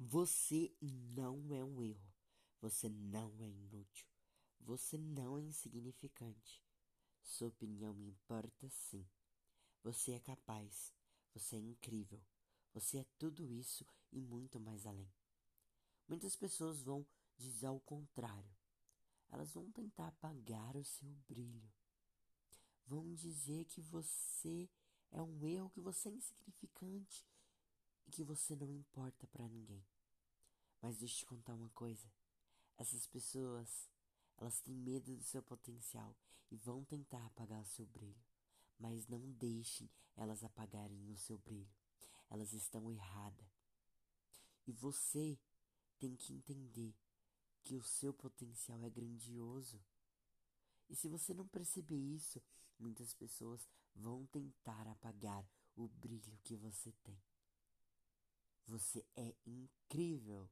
Você não é um erro. Você não é inútil. Você não é insignificante. Sua opinião me importa sim. Você é capaz. Você é incrível. Você é tudo isso e muito mais além. Muitas pessoas vão dizer ao contrário. Elas vão tentar apagar o seu brilho. Vão dizer que você é um erro, que você é insignificante e que você não importa para ninguém. Mas deixa eu te contar uma coisa. Essas pessoas, elas têm medo do seu potencial e vão tentar apagar o seu brilho. Mas não deixem elas apagarem o seu brilho. Elas estão erradas. E você tem que entender que o seu potencial é grandioso. E se você não perceber isso, muitas pessoas vão tentar apagar o brilho que você tem. Você é incrível.